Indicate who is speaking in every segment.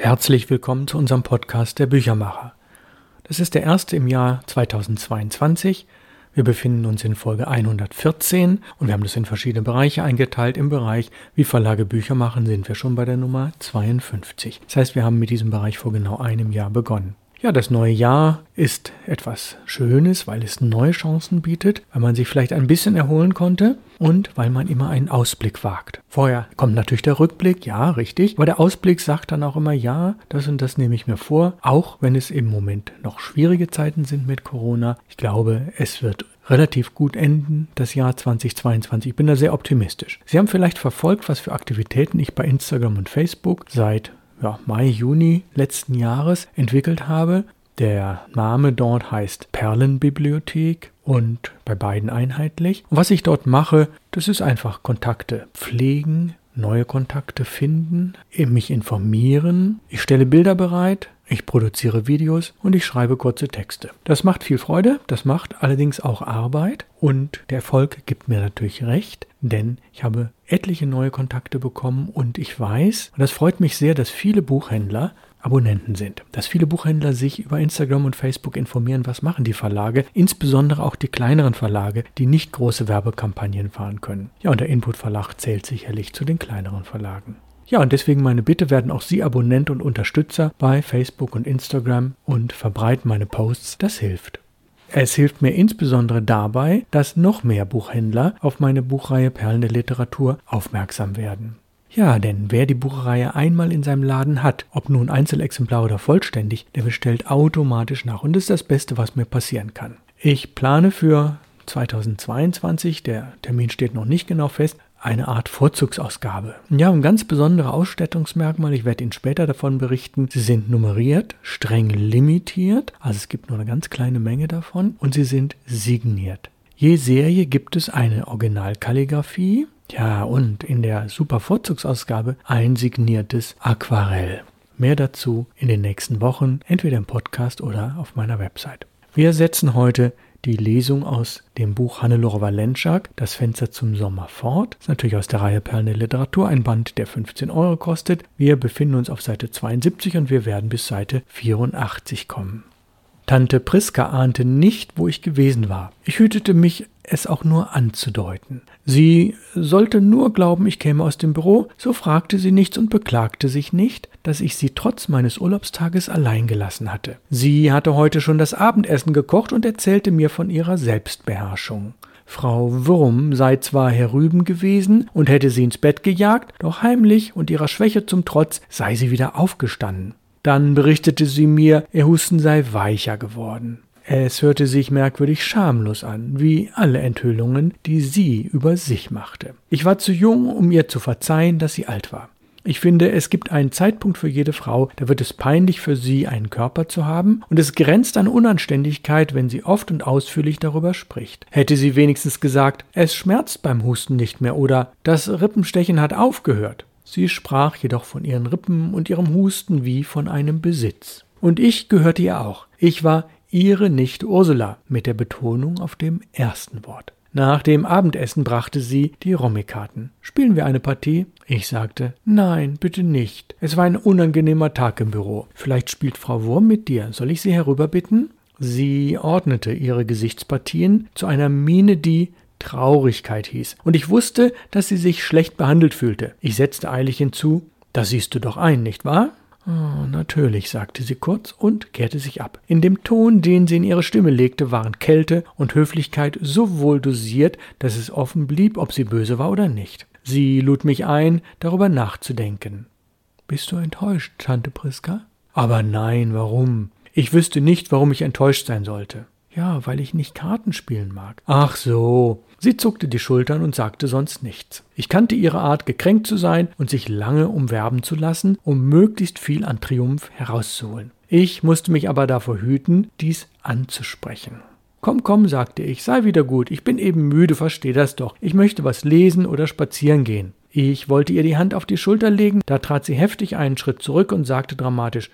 Speaker 1: Herzlich willkommen zu unserem Podcast Der Büchermacher. Das ist der erste im Jahr 2022. Wir befinden uns in Folge 114 und wir haben das in verschiedene Bereiche eingeteilt. Im Bereich, wie Verlage Bücher machen, sind wir schon bei der Nummer 52. Das heißt, wir haben mit diesem Bereich vor genau einem Jahr begonnen. Ja, das neue Jahr ist etwas Schönes, weil es neue Chancen bietet, weil man sich vielleicht ein bisschen erholen konnte und weil man immer einen Ausblick wagt. Vorher kommt natürlich der Rückblick, ja, richtig, aber der Ausblick sagt dann auch immer, ja, das und das nehme ich mir vor, auch wenn es im Moment noch schwierige Zeiten sind mit Corona. Ich glaube, es wird relativ gut enden, das Jahr 2022. Ich bin da sehr optimistisch. Sie haben vielleicht verfolgt, was für Aktivitäten ich bei Instagram und Facebook seit ja, Mai, Juni letzten Jahres entwickelt habe. Der Name dort heißt Perlenbibliothek und bei beiden einheitlich. Und was ich dort mache, das ist einfach Kontakte pflegen, neue Kontakte finden, mich informieren. Ich stelle Bilder bereit, ich produziere Videos und ich schreibe kurze Texte. Das macht viel Freude, das macht allerdings auch Arbeit und der Erfolg gibt mir natürlich recht, denn ich habe etliche neue Kontakte bekommen und ich weiß, und das freut mich sehr, dass viele Buchhändler Abonnenten sind. Dass viele Buchhändler sich über Instagram und Facebook informieren, was machen die Verlage, insbesondere auch die kleineren Verlage, die nicht große Werbekampagnen fahren können. Ja, und der Input Verlag zählt sicherlich zu den kleineren Verlagen. Ja, und deswegen meine Bitte, werden auch Sie Abonnent und Unterstützer bei Facebook und Instagram und verbreiten meine Posts, das hilft. Es hilft mir insbesondere dabei, dass noch mehr Buchhändler auf meine Buchreihe Perlen der Literatur aufmerksam werden. Ja, denn wer die Buchreihe einmal in seinem Laden hat, ob nun Einzelexemplar oder vollständig, der bestellt automatisch nach und das ist das Beste, was mir passieren kann. Ich plane für 2022, der Termin steht noch nicht genau fest, eine Art Vorzugsausgabe. Ja, ein ganz besondere Ausstattungsmerkmal, ich werde Ihnen später davon berichten. Sie sind nummeriert, streng limitiert, also es gibt nur eine ganz kleine Menge davon und sie sind signiert. Je Serie gibt es eine Originalkalligraphie, ja, und in der Super Vorzugsausgabe ein signiertes Aquarell. Mehr dazu in den nächsten Wochen, entweder im Podcast oder auf meiner Website. Wir setzen heute die Lesung aus dem Buch Hannelore Valenschak, Das Fenster zum Sommer fort. Das ist natürlich aus der Reihe Perlen der Literatur, ein Band, der 15 Euro kostet. Wir befinden uns auf Seite 72 und wir werden bis Seite 84 kommen. Tante Priska ahnte nicht, wo ich gewesen war. Ich hütete mich, es auch nur anzudeuten. Sie sollte nur glauben, ich käme aus dem Büro, so fragte sie nichts und beklagte sich nicht, dass ich sie trotz meines Urlaubstages allein gelassen hatte. Sie hatte heute schon das Abendessen gekocht und erzählte mir von ihrer Selbstbeherrschung. Frau Wurm sei zwar herüben gewesen und hätte sie ins Bett gejagt, doch heimlich und ihrer Schwäche zum Trotz sei sie wieder aufgestanden. Dann berichtete sie mir, ihr Husten sei weicher geworden. Es hörte sich merkwürdig schamlos an, wie alle Enthüllungen, die sie über sich machte. Ich war zu jung, um ihr zu verzeihen, dass sie alt war. Ich finde, es gibt einen Zeitpunkt für jede Frau, da wird es peinlich für sie, einen Körper zu haben, und es grenzt an Unanständigkeit, wenn sie oft und ausführlich darüber spricht. Hätte sie wenigstens gesagt, es schmerzt beim Husten nicht mehr oder das Rippenstechen hat aufgehört. Sie sprach jedoch von ihren Rippen und ihrem Husten wie von einem Besitz. Und ich gehörte ihr auch. Ich war ihre Nichte Ursula mit der Betonung auf dem ersten Wort. Nach dem Abendessen brachte sie die Rommikarten. Spielen wir eine Partie? Ich sagte, nein, bitte nicht. Es war ein unangenehmer Tag im Büro. Vielleicht spielt Frau Wurm mit dir. Soll ich sie herüberbitten? Sie ordnete ihre Gesichtspartien zu einer Miene, die Traurigkeit hieß, und ich wusste, dass sie sich schlecht behandelt fühlte. Ich setzte eilig hinzu, das siehst du doch ein, nicht wahr? Oh, natürlich, sagte sie kurz und kehrte sich ab. In dem Ton, den sie in ihre Stimme legte, waren Kälte und Höflichkeit so wohl dosiert, dass es offen blieb, ob sie böse war oder nicht. Sie lud mich ein, darüber nachzudenken. Bist du enttäuscht, Tante Priska? Aber nein, warum? Ich wüsste nicht, warum ich enttäuscht sein sollte. Ja, weil ich nicht Karten spielen mag. Ach so. Sie zuckte die Schultern und sagte sonst nichts. Ich kannte ihre Art, gekränkt zu sein und sich lange umwerben zu lassen, um möglichst viel an Triumph herauszuholen. Ich musste mich aber davor hüten, dies anzusprechen. Komm, komm, sagte ich, sei wieder gut, ich bin eben müde, versteh das doch. Ich möchte was lesen oder spazieren gehen. Ich wollte ihr die Hand auf die Schulter legen, da trat sie heftig einen Schritt zurück und sagte dramatisch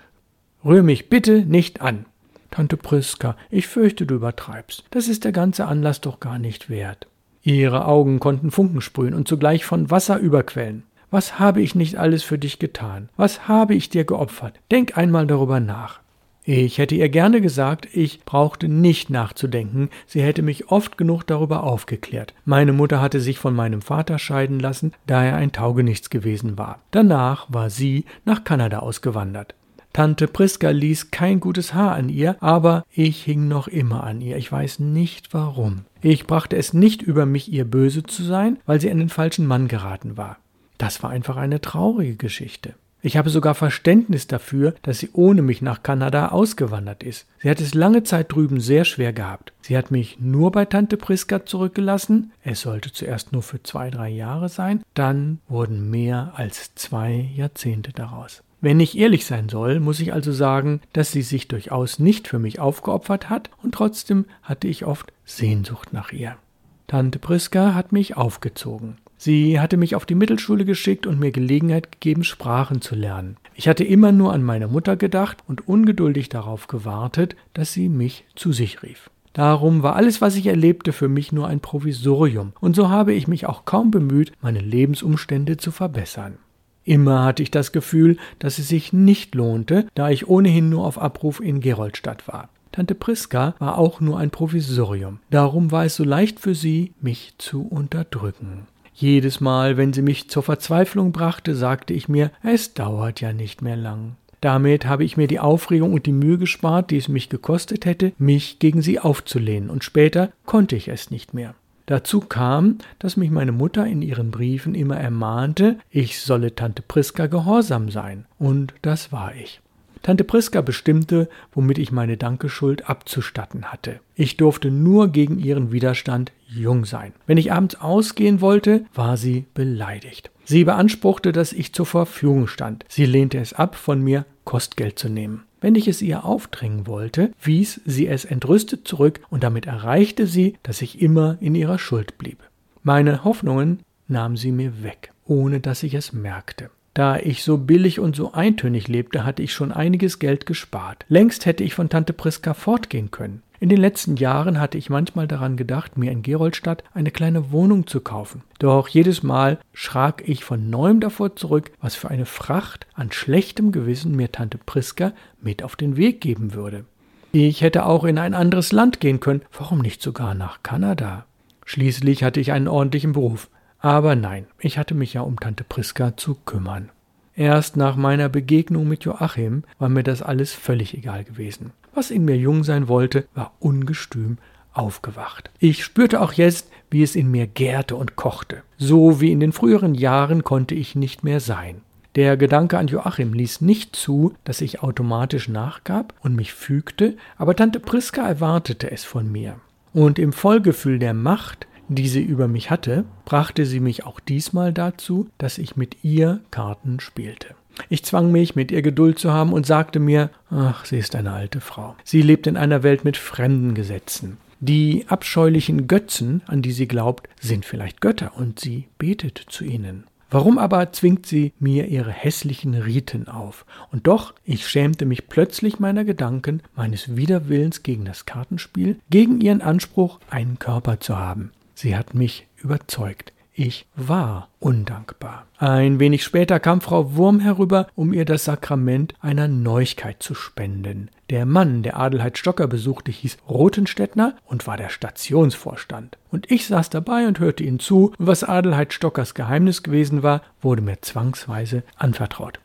Speaker 1: Rühr mich bitte nicht an. Tante Priska, ich fürchte, du übertreibst. Das ist der ganze Anlass doch gar nicht wert. Ihre Augen konnten Funken sprühen und zugleich von Wasser überquellen. Was habe ich nicht alles für dich getan? Was habe ich dir geopfert? Denk einmal darüber nach. Ich hätte ihr gerne gesagt, ich brauchte nicht nachzudenken, sie hätte mich oft genug darüber aufgeklärt. Meine Mutter hatte sich von meinem Vater scheiden lassen, da er ein Taugenichts gewesen war. Danach war sie nach Kanada ausgewandert. Tante Priska ließ kein gutes Haar an ihr, aber ich hing noch immer an ihr. Ich weiß nicht warum. Ich brachte es nicht über mich, ihr böse zu sein, weil sie an den falschen Mann geraten war. Das war einfach eine traurige Geschichte. Ich habe sogar Verständnis dafür, dass sie ohne mich nach Kanada ausgewandert ist. Sie hat es lange Zeit drüben sehr schwer gehabt. Sie hat mich nur bei Tante Priska zurückgelassen. Es sollte zuerst nur für zwei, drei Jahre sein. Dann wurden mehr als zwei Jahrzehnte daraus. Wenn ich ehrlich sein soll, muss ich also sagen, dass sie sich durchaus nicht für mich aufgeopfert hat und trotzdem hatte ich oft Sehnsucht nach ihr. Tante Priska hat mich aufgezogen. Sie hatte mich auf die Mittelschule geschickt und mir Gelegenheit gegeben, Sprachen zu lernen. Ich hatte immer nur an meine Mutter gedacht und ungeduldig darauf gewartet, dass sie mich zu sich rief. Darum war alles, was ich erlebte, für mich nur ein Provisorium, und so habe ich mich auch kaum bemüht, meine Lebensumstände zu verbessern. Immer hatte ich das Gefühl, dass es sich nicht lohnte, da ich ohnehin nur auf Abruf in Geroldstadt war. Tante Priska war auch nur ein Provisorium. Darum war es so leicht für sie, mich zu unterdrücken. Jedes Mal, wenn sie mich zur Verzweiflung brachte, sagte ich mir, es dauert ja nicht mehr lang. Damit habe ich mir die Aufregung und die Mühe gespart, die es mich gekostet hätte, mich gegen sie aufzulehnen, und später konnte ich es nicht mehr. Dazu kam, dass mich meine Mutter in ihren Briefen immer ermahnte, ich solle Tante Priska gehorsam sein, und das war ich. Tante Priska bestimmte, womit ich meine Dankeschuld abzustatten hatte. Ich durfte nur gegen ihren Widerstand jung sein. Wenn ich abends ausgehen wollte, war sie beleidigt. Sie beanspruchte, dass ich zur Verfügung stand. Sie lehnte es ab, von mir Kostgeld zu nehmen. Wenn ich es ihr aufdrängen wollte, wies sie es entrüstet zurück und damit erreichte sie, dass ich immer in ihrer Schuld blieb. Meine Hoffnungen nahm sie mir weg, ohne dass ich es merkte. Da ich so billig und so eintönig lebte, hatte ich schon einiges Geld gespart. Längst hätte ich von Tante Priska fortgehen können. In den letzten Jahren hatte ich manchmal daran gedacht, mir in Geroldstadt eine kleine Wohnung zu kaufen. Doch jedes Mal schrak ich von neuem davor zurück, was für eine Fracht an schlechtem Gewissen mir Tante Priska mit auf den Weg geben würde. Ich hätte auch in ein anderes Land gehen können, warum nicht sogar nach Kanada? Schließlich hatte ich einen ordentlichen Beruf. Aber nein, ich hatte mich ja um Tante Priska zu kümmern. Erst nach meiner Begegnung mit Joachim war mir das alles völlig egal gewesen. Was in mir jung sein wollte, war ungestüm aufgewacht. Ich spürte auch jetzt, wie es in mir gärte und kochte. So wie in den früheren Jahren konnte ich nicht mehr sein. Der Gedanke an Joachim ließ nicht zu, dass ich automatisch nachgab und mich fügte, aber Tante Priska erwartete es von mir. Und im Vollgefühl der Macht, die sie über mich hatte, brachte sie mich auch diesmal dazu, dass ich mit ihr Karten spielte. Ich zwang mich, mit ihr Geduld zu haben und sagte mir, ach, sie ist eine alte Frau. Sie lebt in einer Welt mit fremden Gesetzen. Die abscheulichen Götzen, an die sie glaubt, sind vielleicht Götter und sie betet zu ihnen. Warum aber zwingt sie mir ihre hässlichen Riten auf? Und doch, ich schämte mich plötzlich meiner Gedanken, meines Widerwillens gegen das Kartenspiel, gegen ihren Anspruch, einen Körper zu haben. Sie hat mich überzeugt. Ich war undankbar. Ein wenig später kam Frau Wurm herüber, um ihr das Sakrament einer Neuigkeit zu spenden. Der Mann, der Adelheid Stocker besuchte, hieß Rothenstettner und war der Stationsvorstand. Und ich saß dabei und hörte ihnen zu, was Adelheid Stockers Geheimnis gewesen war, wurde mir zwangsweise anvertraut.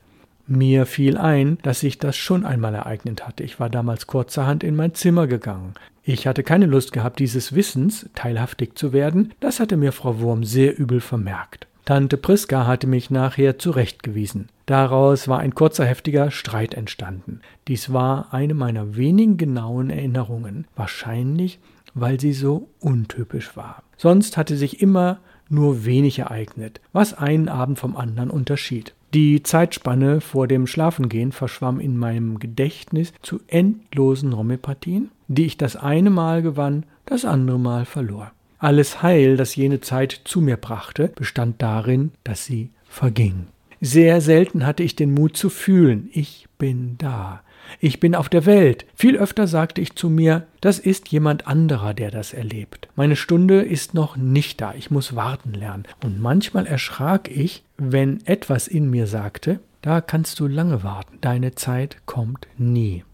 Speaker 1: Mir fiel ein, dass sich das schon einmal ereignet hatte. Ich war damals kurzerhand in mein Zimmer gegangen. Ich hatte keine Lust gehabt, dieses Wissens teilhaftig zu werden, das hatte mir Frau Wurm sehr übel vermerkt. Tante Priska hatte mich nachher zurechtgewiesen. Daraus war ein kurzer heftiger Streit entstanden. Dies war eine meiner wenigen genauen Erinnerungen, wahrscheinlich weil sie so untypisch war. Sonst hatte sich immer nur wenig ereignet, was einen Abend vom anderen unterschied. Die Zeitspanne vor dem Schlafengehen verschwamm in meinem Gedächtnis zu endlosen Homöopathien, die ich das eine Mal gewann, das andere Mal verlor. Alles Heil, das jene Zeit zu mir brachte, bestand darin, dass sie verging. Sehr selten hatte ich den Mut zu fühlen, ich bin da. Ich bin auf der Welt. Viel öfter sagte ich zu mir, das ist jemand anderer, der das erlebt. Meine Stunde ist noch nicht da. Ich muss warten lernen. Und manchmal erschrak ich, wenn etwas in mir sagte, da kannst du lange warten. Deine Zeit kommt nie.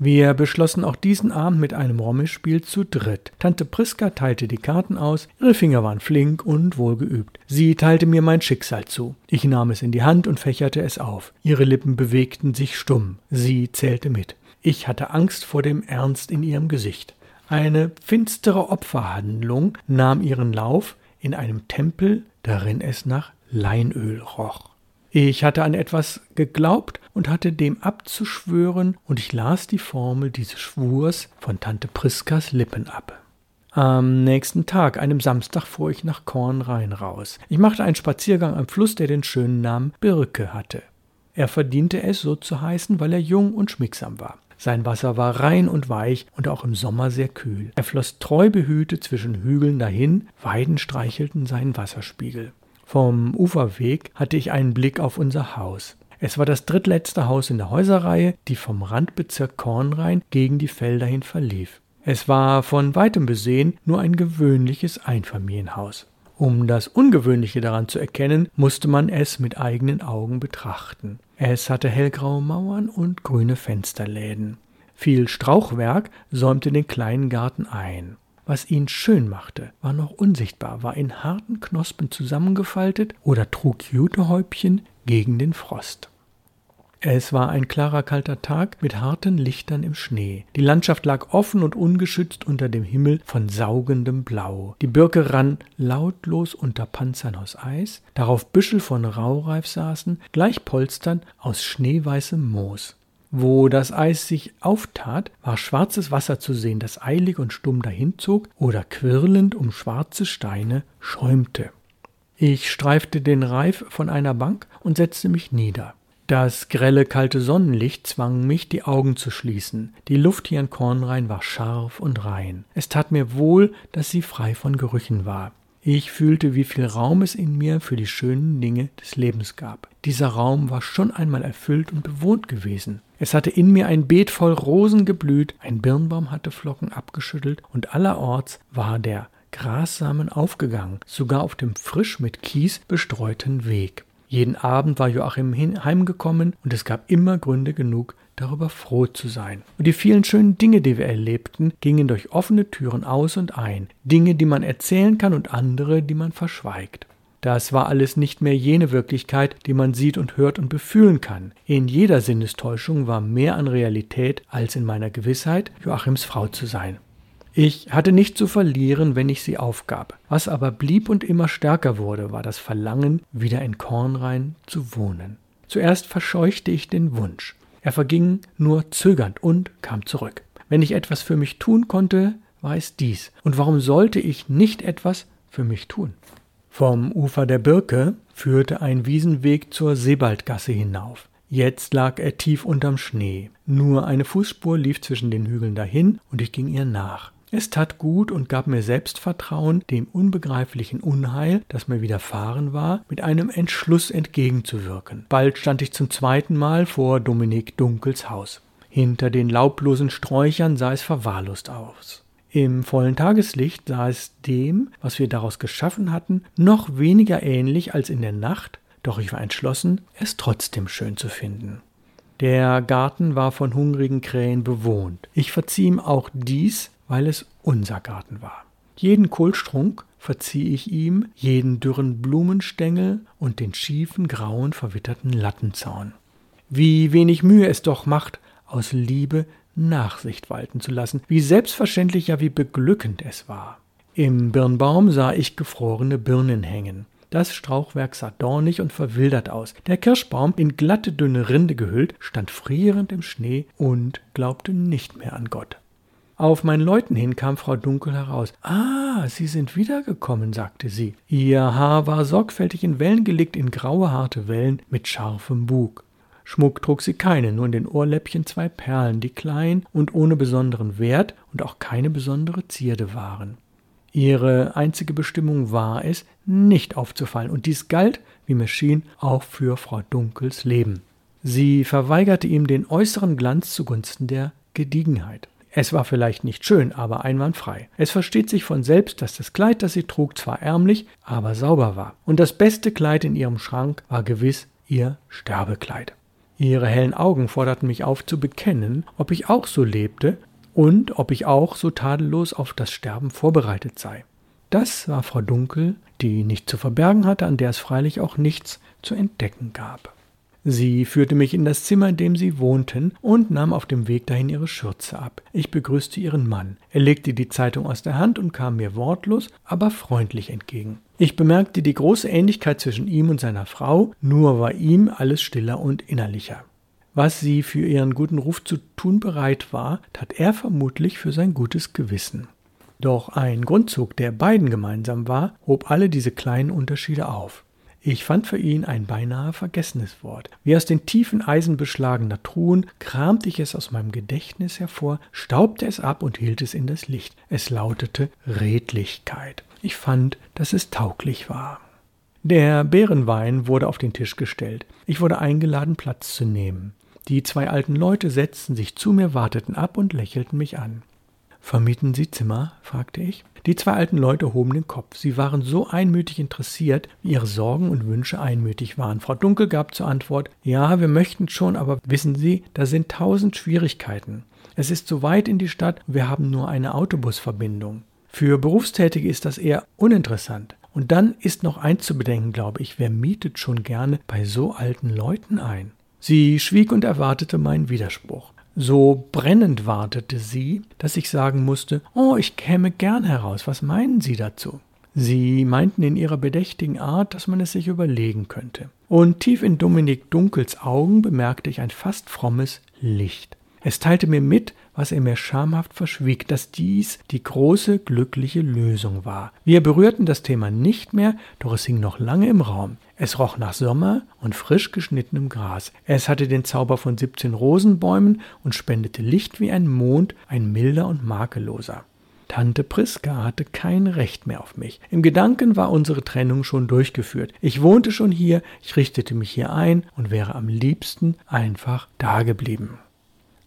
Speaker 1: Wir beschlossen auch diesen Abend mit einem Rommelspiel zu dritt. Tante Priska teilte die Karten aus, ihre Finger waren flink und wohlgeübt. Sie teilte mir mein Schicksal zu. Ich nahm es in die Hand und fächerte es auf. Ihre Lippen bewegten sich stumm. Sie zählte mit. Ich hatte Angst vor dem Ernst in ihrem Gesicht. Eine finstere Opferhandlung nahm ihren Lauf in einem Tempel, darin es nach Leinöl roch. Ich hatte an etwas geglaubt und hatte dem abzuschwören, und ich las die Formel dieses Schwurs von Tante Priskas Lippen ab. Am nächsten Tag, einem Samstag, fuhr ich nach Kornrhein raus. Ich machte einen Spaziergang am Fluss, der den schönen Namen Birke hatte. Er verdiente es, so zu heißen, weil er jung und schmiegsam war. Sein Wasser war rein und weich und auch im Sommer sehr kühl. Er floss treu behütet zwischen Hügeln dahin, Weiden streichelten seinen Wasserspiegel. Vom Uferweg hatte ich einen Blick auf unser Haus. Es war das drittletzte Haus in der Häuserreihe, die vom Randbezirk Kornrhein gegen die Felder hin verlief. Es war von weitem besehen nur ein gewöhnliches Einfamilienhaus. Um das Ungewöhnliche daran zu erkennen, musste man es mit eigenen Augen betrachten. Es hatte hellgraue Mauern und grüne Fensterläden. Viel Strauchwerk säumte den kleinen Garten ein. Was ihn schön machte, war noch unsichtbar, war in harten Knospen zusammengefaltet oder trug Jutehäubchen gegen den Frost. Es war ein klarer, kalter Tag mit harten Lichtern im Schnee. Die Landschaft lag offen und ungeschützt unter dem Himmel von saugendem Blau. Die Birke rann lautlos unter Panzern aus Eis, darauf Büschel von Raureif saßen, gleich Polstern aus schneeweißem Moos. Wo das Eis sich auftat, war schwarzes Wasser zu sehen, das eilig und stumm dahinzog oder quirlend um schwarze Steine schäumte. Ich streifte den Reif von einer Bank und setzte mich nieder. Das grelle, kalte Sonnenlicht zwang mich, die Augen zu schließen. Die Luft hier in Kornrhein war scharf und rein. Es tat mir wohl, dass sie frei von Gerüchen war. Ich fühlte, wie viel Raum es in mir für die schönen Dinge des Lebens gab. Dieser Raum war schon einmal erfüllt und bewohnt gewesen. Es hatte in mir ein Beet voll Rosen geblüht, ein Birnbaum hatte Flocken abgeschüttelt und allerorts war der Grassamen aufgegangen, sogar auf dem frisch mit Kies bestreuten Weg. Jeden Abend war Joachim heimgekommen und es gab immer Gründe genug, darüber froh zu sein. Und die vielen schönen Dinge, die wir erlebten, gingen durch offene Türen aus und ein. Dinge, die man erzählen kann und andere, die man verschweigt. Das war alles nicht mehr jene Wirklichkeit, die man sieht und hört und befühlen kann. In jeder Sinnestäuschung war mehr an Realität als in meiner Gewissheit, Joachims Frau zu sein. Ich hatte nicht zu verlieren, wenn ich sie aufgab. Was aber blieb und immer stärker wurde, war das Verlangen, wieder in Kornrhein zu wohnen. Zuerst verscheuchte ich den Wunsch. Er verging nur zögernd und kam zurück. Wenn ich etwas für mich tun konnte, war es dies. Und warum sollte ich nicht etwas für mich tun? Vom Ufer der Birke führte ein Wiesenweg zur Sebaldgasse hinauf. Jetzt lag er tief unterm Schnee. Nur eine Fußspur lief zwischen den Hügeln dahin, und ich ging ihr nach. Es tat gut und gab mir Selbstvertrauen, dem unbegreiflichen Unheil, das mir widerfahren war, mit einem Entschluss entgegenzuwirken. Bald stand ich zum zweiten Mal vor Dominik Dunkels Haus. Hinter den laublosen Sträuchern sah es verwahrlost aus. Im vollen Tageslicht sah es dem, was wir daraus geschaffen hatten, noch weniger ähnlich als in der Nacht, doch ich war entschlossen, es trotzdem schön zu finden. Der Garten war von hungrigen Krähen bewohnt. Ich verzieh ihm auch dies, weil es unser Garten war. Jeden Kohlstrunk verzieh ich ihm, jeden dürren Blumenstängel und den schiefen, grauen, verwitterten Lattenzaun. Wie wenig Mühe es doch macht, aus Liebe Nachsicht walten zu lassen, wie selbstverständlich, ja wie beglückend es war. Im Birnbaum sah ich gefrorene Birnen hängen. Das Strauchwerk sah dornig und verwildert aus. Der Kirschbaum, in glatte, dünne Rinde gehüllt, stand frierend im Schnee und glaubte nicht mehr an Gott. Auf meinen Leuten hin kam Frau Dunkel heraus. Ah, Sie sind wiedergekommen, sagte sie. Ihr Haar war sorgfältig in Wellen gelegt, in graue, harte Wellen mit scharfem Bug. Schmuck trug sie keine, nur in den Ohrläppchen zwei Perlen, die klein und ohne besonderen Wert und auch keine besondere Zierde waren. Ihre einzige Bestimmung war es, nicht aufzufallen, und dies galt, wie mir schien, auch für Frau Dunkels Leben. Sie verweigerte ihm den äußeren Glanz zugunsten der Gediegenheit. Es war vielleicht nicht schön, aber einwandfrei. Es versteht sich von selbst, dass das Kleid, das sie trug, zwar ärmlich, aber sauber war. Und das beste Kleid in ihrem Schrank war gewiss ihr Sterbekleid. Ihre hellen Augen forderten mich auf zu bekennen, ob ich auch so lebte und ob ich auch so tadellos auf das Sterben vorbereitet sei. Das war Frau Dunkel, die nicht zu verbergen hatte, an der es freilich auch nichts zu entdecken gab. Sie führte mich in das Zimmer, in dem sie wohnten, und nahm auf dem Weg dahin ihre Schürze ab. Ich begrüßte ihren Mann. Er legte die Zeitung aus der Hand und kam mir wortlos, aber freundlich entgegen. Ich bemerkte die große Ähnlichkeit zwischen ihm und seiner Frau, nur war ihm alles stiller und innerlicher. Was sie für ihren guten Ruf zu tun bereit war, tat er vermutlich für sein gutes Gewissen. Doch ein Grundzug, der beiden gemeinsam war, hob alle diese kleinen Unterschiede auf. Ich fand für ihn ein beinahe vergessenes Wort. Wie aus den tiefen Eisen beschlagener Truhen kramte ich es aus meinem Gedächtnis hervor, staubte es ab und hielt es in das Licht. Es lautete Redlichkeit. Ich fand, dass es tauglich war. Der Bärenwein wurde auf den Tisch gestellt. Ich wurde eingeladen, Platz zu nehmen. Die zwei alten Leute setzten sich zu mir, warteten ab und lächelten mich an. Vermieten Sie Zimmer? fragte ich. Die zwei alten Leute hoben den Kopf. Sie waren so einmütig interessiert, wie ihre Sorgen und Wünsche einmütig waren. Frau Dunkel gab zur Antwort Ja, wir möchten schon, aber wissen Sie, da sind tausend Schwierigkeiten. Es ist so weit in die Stadt, wir haben nur eine Autobusverbindung. Für Berufstätige ist das eher uninteressant. Und dann ist noch eins zu bedenken, glaube ich, wer mietet schon gerne bei so alten Leuten ein? Sie schwieg und erwartete meinen Widerspruch. So brennend wartete sie, dass ich sagen musste, oh, ich käme gern heraus, was meinen Sie dazu? Sie meinten in ihrer bedächtigen Art, dass man es sich überlegen könnte. Und tief in Dominik Dunkels Augen bemerkte ich ein fast frommes Licht. Es teilte mir mit, was er mir schamhaft verschwieg, dass dies die große glückliche Lösung war. Wir berührten das Thema nicht mehr, doch es hing noch lange im Raum. Es roch nach Sommer und frisch geschnittenem Gras. Es hatte den Zauber von 17 Rosenbäumen und spendete Licht wie ein Mond, ein milder und makelloser. Tante Priska hatte kein Recht mehr auf mich. Im Gedanken war unsere Trennung schon durchgeführt. Ich wohnte schon hier, ich richtete mich hier ein und wäre am liebsten einfach dageblieben.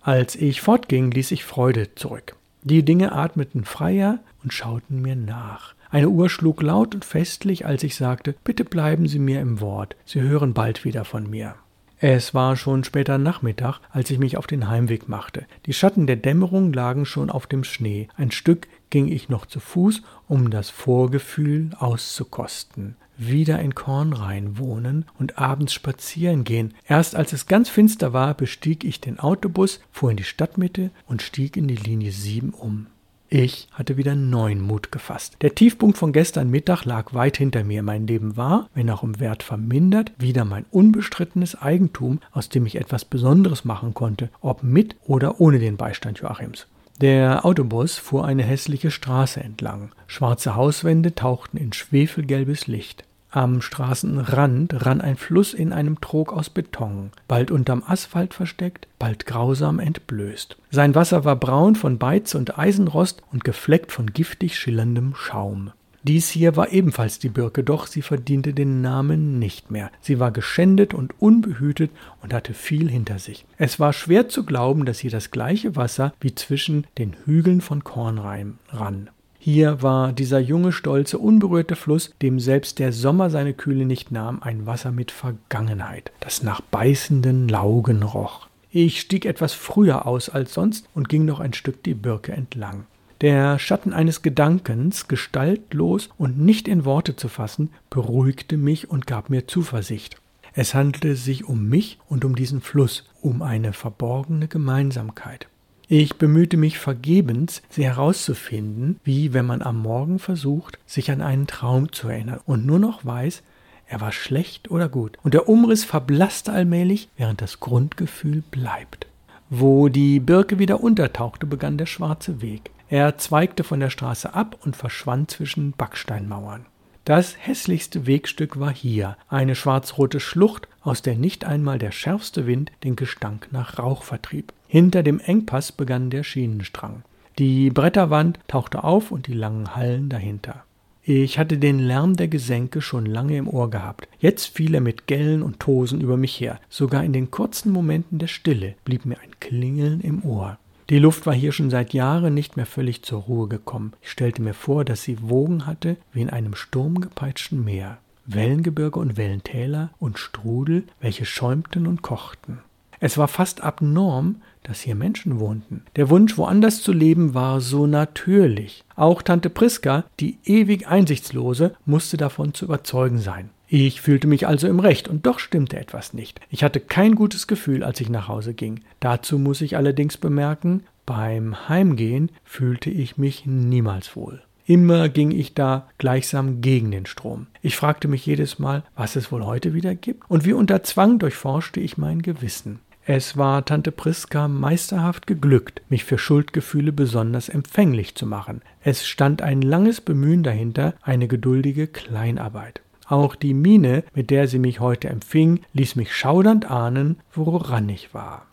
Speaker 1: Als ich fortging, ließ ich Freude zurück. Die Dinge atmeten freier und schauten mir nach. Eine Uhr schlug laut und festlich, als ich sagte, bitte bleiben Sie mir im Wort, Sie hören bald wieder von mir. Es war schon später Nachmittag, als ich mich auf den Heimweg machte. Die Schatten der Dämmerung lagen schon auf dem Schnee. Ein Stück ging ich noch zu Fuß, um das Vorgefühl auszukosten wieder in Kornrhein wohnen und abends spazieren gehen. Erst als es ganz finster war, bestieg ich den Autobus, fuhr in die Stadtmitte und stieg in die Linie 7 um. Ich hatte wieder neuen Mut gefasst. Der Tiefpunkt von gestern Mittag lag weit hinter mir. Mein Leben war, wenn auch im Wert vermindert, wieder mein unbestrittenes Eigentum, aus dem ich etwas Besonderes machen konnte, ob mit oder ohne den Beistand Joachims. Der Autobus fuhr eine hässliche Straße entlang. Schwarze Hauswände tauchten in schwefelgelbes Licht. Am Straßenrand rann ein Fluss in einem Trog aus Beton, bald unterm Asphalt versteckt, bald grausam entblößt. Sein Wasser war braun von Beiz und Eisenrost und gefleckt von giftig schillerndem Schaum. Dies hier war ebenfalls die Birke, doch sie verdiente den Namen nicht mehr. Sie war geschändet und unbehütet und hatte viel hinter sich. Es war schwer zu glauben, dass hier das gleiche Wasser wie zwischen den Hügeln von Kornreim rann. Hier war dieser junge, stolze, unberührte Fluss, dem selbst der Sommer seine Kühle nicht nahm, ein Wasser mit Vergangenheit, das nach beißenden Laugen roch. Ich stieg etwas früher aus als sonst und ging noch ein Stück die Birke entlang. Der Schatten eines Gedankens, gestaltlos und nicht in Worte zu fassen, beruhigte mich und gab mir Zuversicht. Es handelte sich um mich und um diesen Fluss, um eine verborgene Gemeinsamkeit. Ich bemühte mich vergebens, sie herauszufinden, wie wenn man am Morgen versucht, sich an einen Traum zu erinnern und nur noch weiß, er war schlecht oder gut. Und der Umriss verblasste allmählich, während das Grundgefühl bleibt. Wo die Birke wieder untertauchte, begann der schwarze Weg. Er zweigte von der Straße ab und verschwand zwischen Backsteinmauern. Das hässlichste Wegstück war hier, eine schwarzrote Schlucht, aus der nicht einmal der schärfste Wind den Gestank nach Rauch vertrieb. Hinter dem Engpass begann der Schienenstrang. Die Bretterwand tauchte auf und die langen Hallen dahinter. Ich hatte den Lärm der Gesänke schon lange im Ohr gehabt. Jetzt fiel er mit Gellen und Tosen über mich her. Sogar in den kurzen Momenten der Stille blieb mir ein Klingeln im Ohr. Die Luft war hier schon seit Jahren nicht mehr völlig zur Ruhe gekommen. Ich stellte mir vor, dass sie Wogen hatte wie in einem sturmgepeitschten Meer. Wellengebirge und Wellentäler und Strudel, welche schäumten und kochten. Es war fast abnorm, dass hier Menschen wohnten. Der Wunsch, woanders zu leben, war so natürlich. Auch Tante Priska, die ewig Einsichtslose, musste davon zu überzeugen sein. Ich fühlte mich also im Recht, und doch stimmte etwas nicht. Ich hatte kein gutes Gefühl, als ich nach Hause ging. Dazu muss ich allerdings bemerken, beim Heimgehen fühlte ich mich niemals wohl. Immer ging ich da gleichsam gegen den Strom. Ich fragte mich jedes Mal, was es wohl heute wieder gibt, und wie unter Zwang durchforschte ich mein Gewissen. Es war Tante Priska meisterhaft geglückt, mich für Schuldgefühle besonders empfänglich zu machen. Es stand ein langes Bemühen dahinter, eine geduldige Kleinarbeit. Auch die Miene, mit der sie mich heute empfing, ließ mich schaudernd ahnen, woran ich war.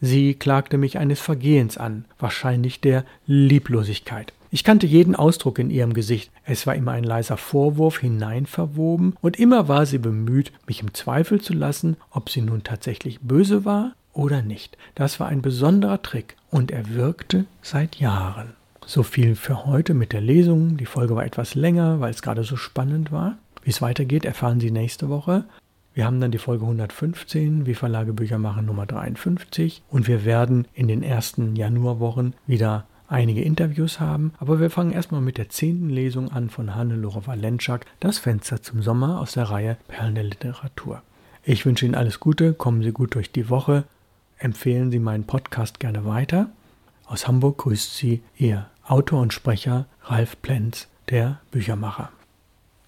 Speaker 1: Sie klagte mich eines Vergehens an, wahrscheinlich der Lieblosigkeit. Ich kannte jeden Ausdruck in ihrem Gesicht. Es war immer ein leiser Vorwurf hineinverwoben, und immer war sie bemüht, mich im Zweifel zu lassen, ob sie nun tatsächlich böse war oder nicht. Das war ein besonderer Trick, und er wirkte seit Jahren. So viel für heute mit der Lesung. Die Folge war etwas länger, weil es gerade so spannend war. Wie es weitergeht, erfahren Sie nächste Woche. Wir haben dann die Folge 115, wie Verlage Bücher machen, Nummer 53. Und wir werden in den ersten Januarwochen wieder einige Interviews haben, aber wir fangen erstmal mit der zehnten Lesung an von Hannelore Valenschak, Das Fenster zum Sommer aus der Reihe Perlen der Literatur. Ich wünsche Ihnen alles Gute, kommen Sie gut durch die Woche, empfehlen Sie meinen Podcast gerne weiter. Aus Hamburg grüßt Sie Ihr Autor und Sprecher Ralf Plenz, der Büchermacher.